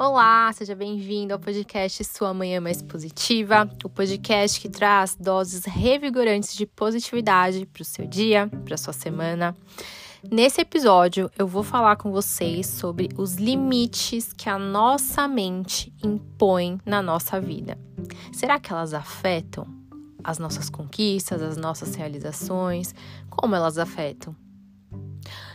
Olá, seja bem-vindo ao podcast Sua Manhã Mais Positiva, o podcast que traz doses revigorantes de positividade para o seu dia, para sua semana. Nesse episódio, eu vou falar com vocês sobre os limites que a nossa mente impõe na nossa vida. Será que elas afetam as nossas conquistas, as nossas realizações? Como elas afetam?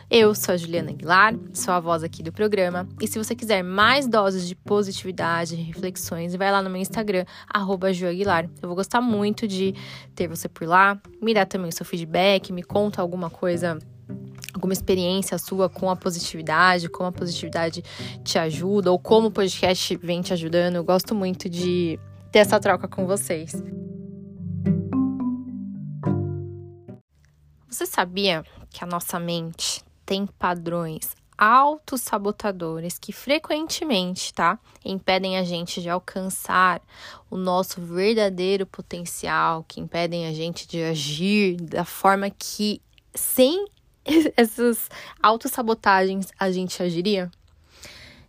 Eu sou a Juliana Aguilar, sou a voz aqui do programa. E se você quiser mais doses de positividade, reflexões, vai lá no meu Instagram, Aguilar. Eu vou gostar muito de ter você por lá. Me dá também o seu feedback, me conta alguma coisa alguma experiência sua com a positividade, como a positividade te ajuda, ou como o podcast vem te ajudando. Eu gosto muito de ter essa troca com vocês. Você sabia que a nossa mente tem padrões autossabotadores que frequentemente, tá, impedem a gente de alcançar o nosso verdadeiro potencial, que impedem a gente de agir da forma que sem essas autossabotagens a gente agiria?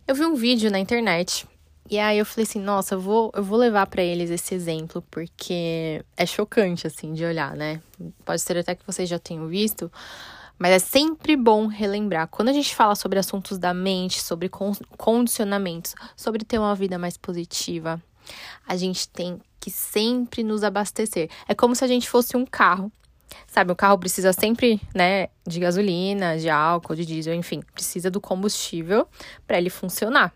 Eu vi um vídeo na internet e aí eu falei assim, nossa, eu vou, eu vou levar para eles esse exemplo porque é chocante assim de olhar, né? Pode ser até que vocês já tenham visto, mas é sempre bom relembrar. Quando a gente fala sobre assuntos da mente, sobre condicionamentos, sobre ter uma vida mais positiva, a gente tem que sempre nos abastecer. É como se a gente fosse um carro. Sabe, o carro precisa sempre, né, de gasolina, de álcool, de diesel, enfim, precisa do combustível para ele funcionar.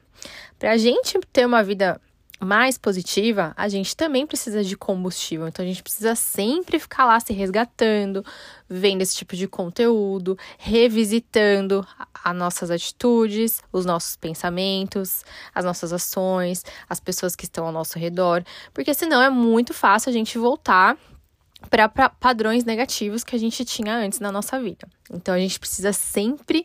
Para a gente ter uma vida mais positiva, a gente também precisa de combustível. Então a gente precisa sempre ficar lá se resgatando, vendo esse tipo de conteúdo, revisitando as nossas atitudes, os nossos pensamentos, as nossas ações, as pessoas que estão ao nosso redor, porque senão é muito fácil a gente voltar para padrões negativos que a gente tinha antes na nossa vida. Então a gente precisa sempre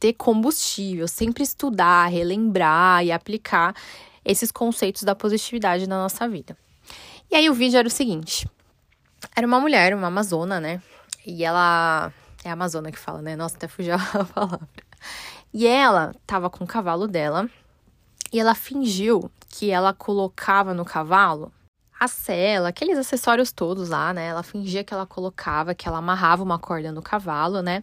ter combustível, sempre estudar, relembrar e aplicar esses conceitos da positividade na nossa vida. E aí o vídeo era o seguinte: era uma mulher, uma amazona, né? E ela. É a amazona que fala, né? Nossa, até fugiu a palavra. E ela tava com o cavalo dela e ela fingiu que ela colocava no cavalo a sela, aqueles acessórios todos lá, né? Ela fingia que ela colocava, que ela amarrava uma corda no cavalo, né?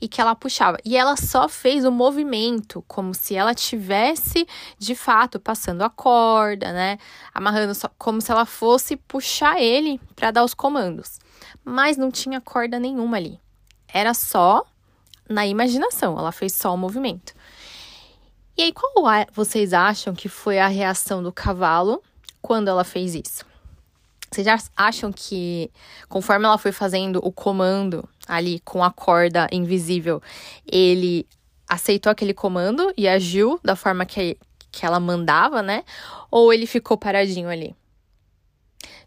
E que ela puxava. E ela só fez o movimento, como se ela tivesse de fato passando a corda, né? Amarrando só, como se ela fosse puxar ele para dar os comandos. Mas não tinha corda nenhuma ali. Era só na imaginação, ela fez só o movimento. E aí, qual vocês acham que foi a reação do cavalo quando ela fez isso? Vocês já acham que, conforme ela foi fazendo o comando ali com a corda invisível, ele aceitou aquele comando e agiu da forma que, que ela mandava, né? Ou ele ficou paradinho ali?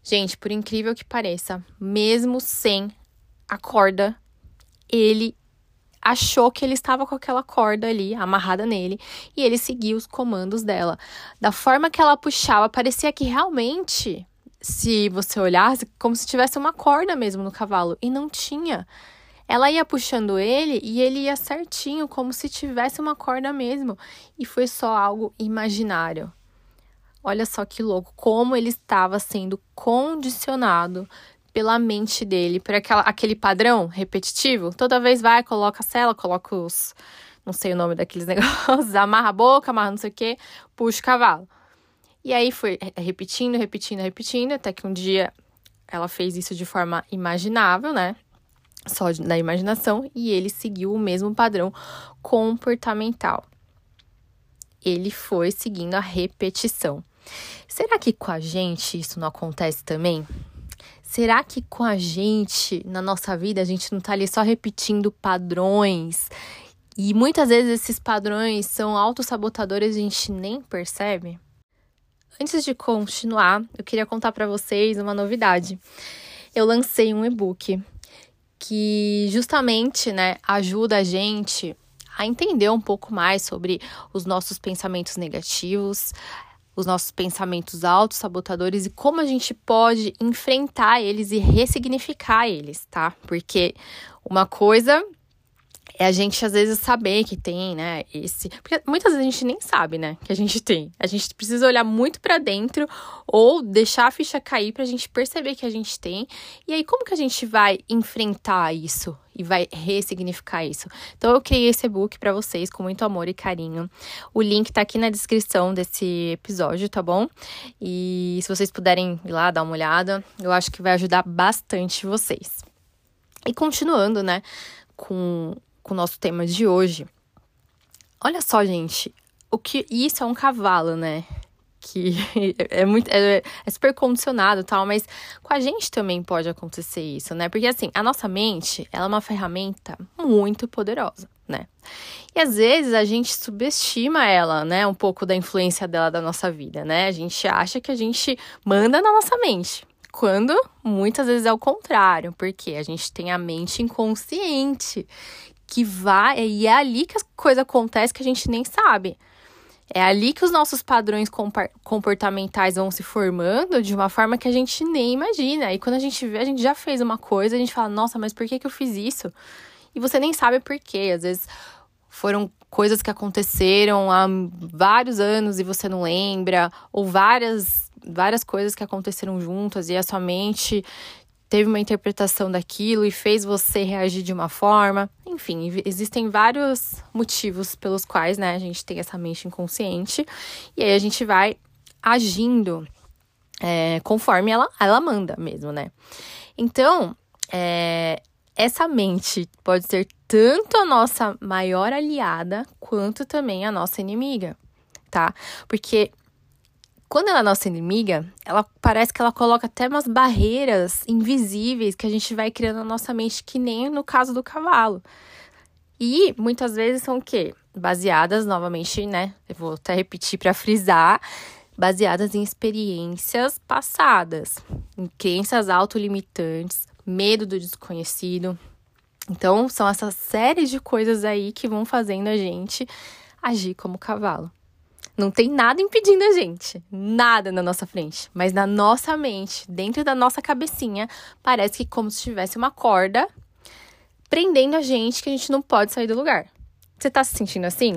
Gente, por incrível que pareça, mesmo sem a corda, ele achou que ele estava com aquela corda ali amarrada nele e ele seguiu os comandos dela. Da forma que ela puxava, parecia que realmente se você olhasse, como se tivesse uma corda mesmo no cavalo. E não tinha. Ela ia puxando ele e ele ia certinho, como se tivesse uma corda mesmo. E foi só algo imaginário. Olha só que louco, como ele estava sendo condicionado pela mente dele, por aquela, aquele padrão repetitivo. Toda vez vai, coloca a cela, coloca os. Não sei o nome daqueles negócios, amarra a boca, amarra não sei o que, puxa o cavalo. E aí foi repetindo, repetindo, repetindo, até que um dia ela fez isso de forma imaginável, né? Só na imaginação, e ele seguiu o mesmo padrão comportamental. Ele foi seguindo a repetição. Será que com a gente isso não acontece também? Será que com a gente, na nossa vida, a gente não tá ali só repetindo padrões? E muitas vezes esses padrões são autossabotadores e a gente nem percebe? Antes de continuar, eu queria contar para vocês uma novidade. Eu lancei um e-book que justamente, né, ajuda a gente a entender um pouco mais sobre os nossos pensamentos negativos, os nossos pensamentos autossabotadores e como a gente pode enfrentar eles e ressignificar eles, tá? Porque uma coisa é a gente às vezes saber que tem, né, esse, porque muitas vezes a gente nem sabe, né, que a gente tem. A gente precisa olhar muito para dentro ou deixar a ficha cair pra gente perceber que a gente tem. E aí como que a gente vai enfrentar isso e vai ressignificar isso? Então eu criei esse e-book para vocês com muito amor e carinho. O link tá aqui na descrição desse episódio, tá bom? E se vocês puderem ir lá dar uma olhada, eu acho que vai ajudar bastante vocês. E continuando, né, com com o nosso tema de hoje. Olha só, gente, o que isso é um cavalo, né? Que é muito é, é super condicionado tal, mas com a gente também pode acontecer isso, né? Porque assim, a nossa mente, ela é uma ferramenta muito poderosa, né? E às vezes a gente subestima ela, né? Um pouco da influência dela da nossa vida, né? A gente acha que a gente manda na nossa mente. Quando muitas vezes é o contrário, porque a gente tem a mente inconsciente que vai. E é ali que as coisas acontecem que a gente nem sabe. É ali que os nossos padrões comportamentais vão se formando de uma forma que a gente nem imagina. E quando a gente vê, a gente já fez uma coisa, a gente fala, nossa, mas por que, que eu fiz isso? E você nem sabe por quê. Às vezes foram coisas que aconteceram há vários anos e você não lembra, ou várias, várias coisas que aconteceram juntas e a sua mente teve uma interpretação daquilo e fez você reagir de uma forma. Enfim, existem vários motivos pelos quais, né, a gente tem essa mente inconsciente e aí a gente vai agindo é, conforme ela, ela manda mesmo, né? Então, é, essa mente pode ser tanto a nossa maior aliada quanto também a nossa inimiga, tá? Porque quando ela é nossa inimiga, ela parece que ela coloca até umas barreiras invisíveis que a gente vai criando na nossa mente, que nem no caso do cavalo. E muitas vezes são o quê? Baseadas, novamente, né? Eu vou até repetir para frisar, baseadas em experiências passadas, em crenças autolimitantes, medo do desconhecido. Então, são essas séries de coisas aí que vão fazendo a gente agir como cavalo. Não tem nada impedindo a gente, nada na nossa frente, mas na nossa mente, dentro da nossa cabecinha, parece que como se tivesse uma corda prendendo a gente que a gente não pode sair do lugar. Você tá se sentindo assim?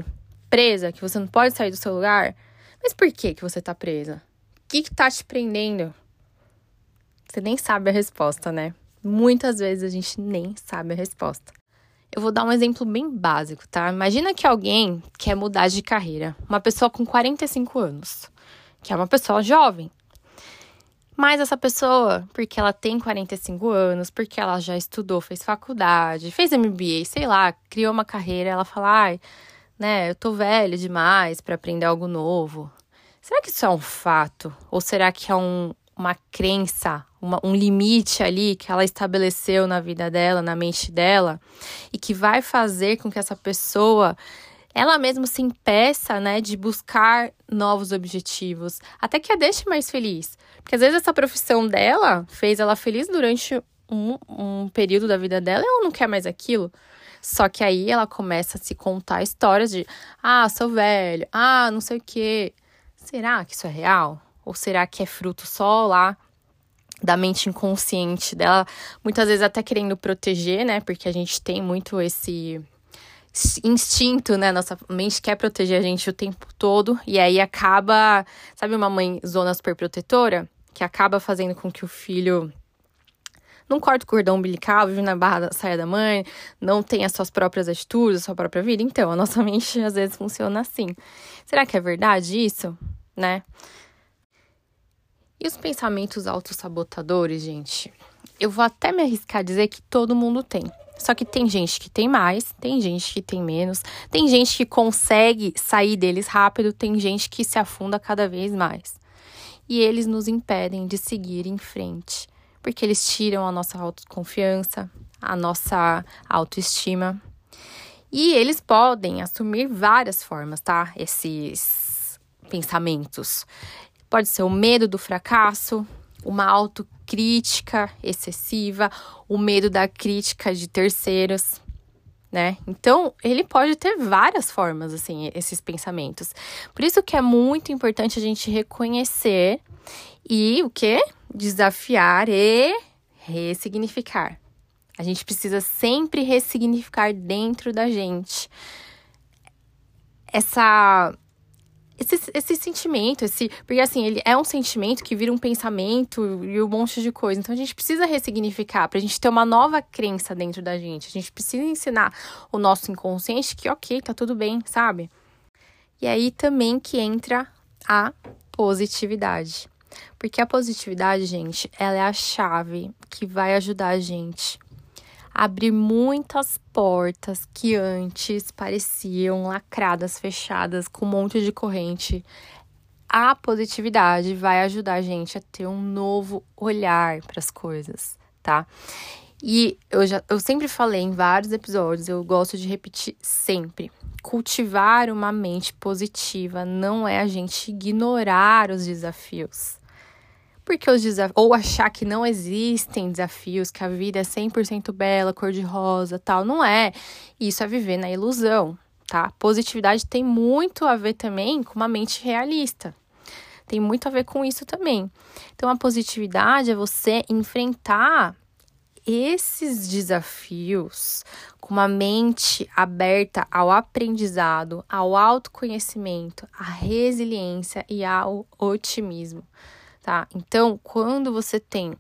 Presa, que você não pode sair do seu lugar? Mas por que que você tá presa? O que que tá te prendendo? Você nem sabe a resposta, né? Muitas vezes a gente nem sabe a resposta. Eu vou dar um exemplo bem básico, tá? Imagina que alguém quer mudar de carreira, uma pessoa com 45 anos, que é uma pessoa jovem. Mas essa pessoa, porque ela tem 45 anos, porque ela já estudou, fez faculdade, fez MBA, sei lá, criou uma carreira, ela fala: "Ai, né, eu tô velha demais para aprender algo novo". Será que isso é um fato ou será que é um, uma crença, uma, um limite ali que ela estabeleceu na vida dela, na mente dela, e que vai fazer com que essa pessoa ela mesma se impeça, né, de buscar novos objetivos, até que a deixe mais feliz. Porque às vezes essa profissão dela fez ela feliz durante um, um período da vida dela e ela não quer mais aquilo. Só que aí ela começa a se contar histórias de: ah, sou velho, ah, não sei o quê. Será que isso é real? Ou será que é fruto só lá da mente inconsciente dela, muitas vezes até querendo proteger, né? Porque a gente tem muito esse instinto, né? Nossa mente quer proteger a gente o tempo todo e aí acaba, sabe uma mãe zona super protetora que acaba fazendo com que o filho não corte o cordão umbilical, vive na barra da saia da mãe, não tem as suas próprias atitudes, a sua própria vida. Então, a nossa mente às vezes funciona assim. Será que é verdade isso, né? E os pensamentos autossabotadores, gente? Eu vou até me arriscar a dizer que todo mundo tem. Só que tem gente que tem mais, tem gente que tem menos, tem gente que consegue sair deles rápido, tem gente que se afunda cada vez mais. E eles nos impedem de seguir em frente, porque eles tiram a nossa autoconfiança, a nossa autoestima. E eles podem assumir várias formas, tá? Esses pensamentos. Pode ser o medo do fracasso, uma autocrítica excessiva, o medo da crítica de terceiros, né? Então, ele pode ter várias formas, assim, esses pensamentos. Por isso que é muito importante a gente reconhecer e o que? Desafiar e ressignificar. A gente precisa sempre ressignificar dentro da gente essa esse, esse sentimento, esse. Porque assim, ele é um sentimento que vira um pensamento e um monte de coisa. Então a gente precisa ressignificar pra gente ter uma nova crença dentro da gente. A gente precisa ensinar o nosso inconsciente que, ok, tá tudo bem, sabe? E aí também que entra a positividade. Porque a positividade, gente, ela é a chave que vai ajudar a gente abrir muitas portas que antes pareciam lacradas, fechadas, com um monte de corrente. A positividade vai ajudar a gente a ter um novo olhar para as coisas, tá? E eu já eu sempre falei em vários episódios, eu gosto de repetir sempre. Cultivar uma mente positiva não é a gente ignorar os desafios porque os desafios, ou achar que não existem desafios, que a vida é 100% bela, cor-de-rosa, tal, não é. Isso é viver na ilusão, tá? Positividade tem muito a ver também com uma mente realista. Tem muito a ver com isso também. Então, a positividade é você enfrentar esses desafios com uma mente aberta ao aprendizado, ao autoconhecimento, à resiliência e ao otimismo tá? Então, quando você tem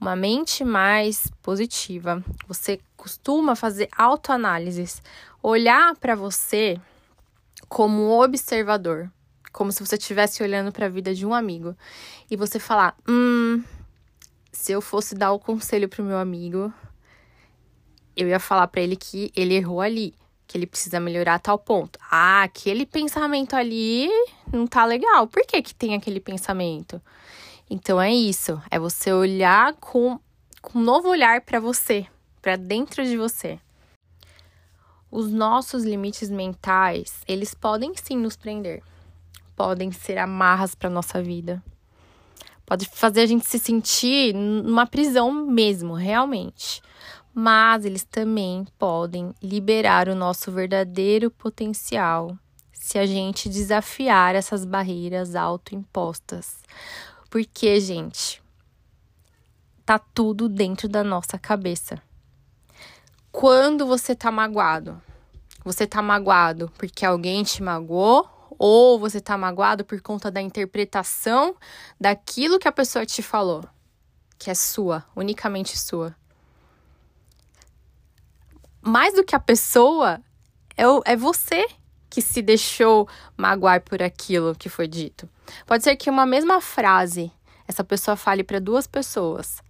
uma mente mais positiva, você costuma fazer autoanálises, olhar para você como observador, como se você estivesse olhando para a vida de um amigo e você falar: "Hum, se eu fosse dar o conselho pro meu amigo, eu ia falar para ele que ele errou ali, que ele precisa melhorar a tal ponto. Ah, aquele pensamento ali não tá legal. Por que que tem aquele pensamento? Então é isso, é você olhar com, com um novo olhar para você, para dentro de você. Os nossos limites mentais, eles podem sim nos prender. Podem ser amarras para nossa vida. Pode fazer a gente se sentir numa prisão mesmo, realmente. Mas eles também podem liberar o nosso verdadeiro potencial se a gente desafiar essas barreiras autoimpostas. Porque, gente, tá tudo dentro da nossa cabeça. Quando você tá magoado, você tá magoado porque alguém te magoou ou você tá magoado por conta da interpretação daquilo que a pessoa te falou, que é sua, unicamente sua. Mais do que a pessoa, é, é você que se deixou magoar por aquilo que foi dito. Pode ser que uma mesma frase essa pessoa fale para duas pessoas.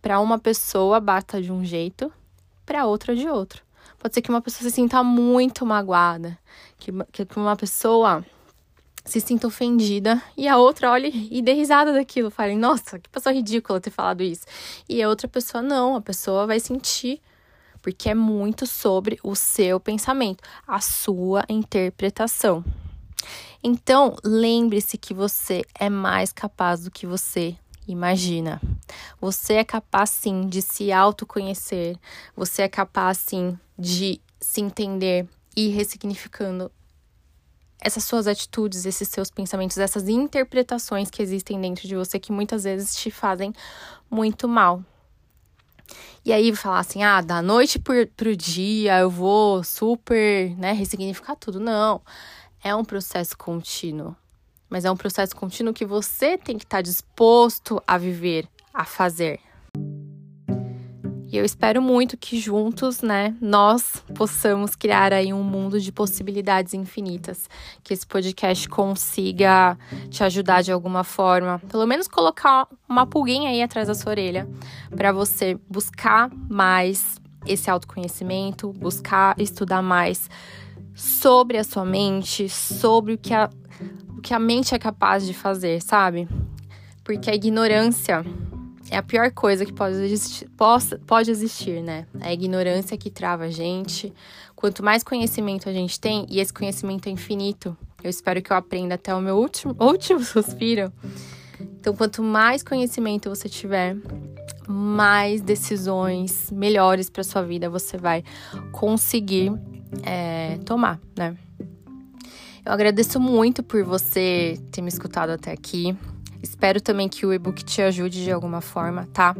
Para uma pessoa bata de um jeito, para outra de outro. Pode ser que uma pessoa se sinta muito magoada, que, que uma pessoa se sinta ofendida e a outra olhe e dê risada daquilo, fale, nossa, que pessoa ridícula ter falado isso. E a outra pessoa não, a pessoa vai sentir porque é muito sobre o seu pensamento, a sua interpretação. Então, lembre-se que você é mais capaz do que você imagina. Você é capaz sim de se autoconhecer, você é capaz sim de se entender e ressignificando essas suas atitudes, esses seus pensamentos, essas interpretações que existem dentro de você que muitas vezes te fazem muito mal. E aí falar assim, ah, da noite pro, pro dia eu vou super, né, ressignificar tudo. Não. É um processo contínuo. Mas é um processo contínuo que você tem que estar tá disposto a viver, a fazer. E eu espero muito que juntos, né, nós possamos criar aí um mundo de possibilidades infinitas, que esse podcast consiga te ajudar de alguma forma, pelo menos colocar uma pulguinha aí atrás da sua orelha, para você buscar mais esse autoconhecimento, buscar estudar mais sobre a sua mente, sobre o que a, o que a mente é capaz de fazer, sabe? Porque a ignorância é a pior coisa que pode existir, possa, pode existir, né? A ignorância que trava a gente. Quanto mais conhecimento a gente tem, e esse conhecimento é infinito, eu espero que eu aprenda até o meu último, último suspiro. Então, quanto mais conhecimento você tiver, mais decisões melhores para sua vida você vai conseguir é, tomar, né? Eu agradeço muito por você ter me escutado até aqui. Espero também que o e-book te ajude de alguma forma, tá?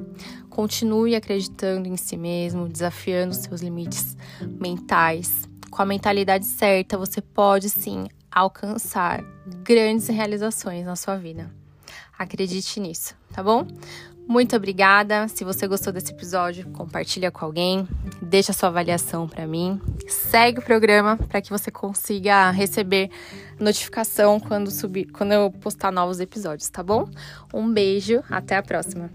Continue acreditando em si mesmo, desafiando seus limites mentais. Com a mentalidade certa, você pode sim alcançar grandes realizações na sua vida. Acredite nisso, tá bom? Muito obrigada. Se você gostou desse episódio, compartilha com alguém, deixa sua avaliação para mim, segue o programa para que você consiga receber notificação quando subir, quando eu postar novos episódios, tá bom? Um beijo, até a próxima.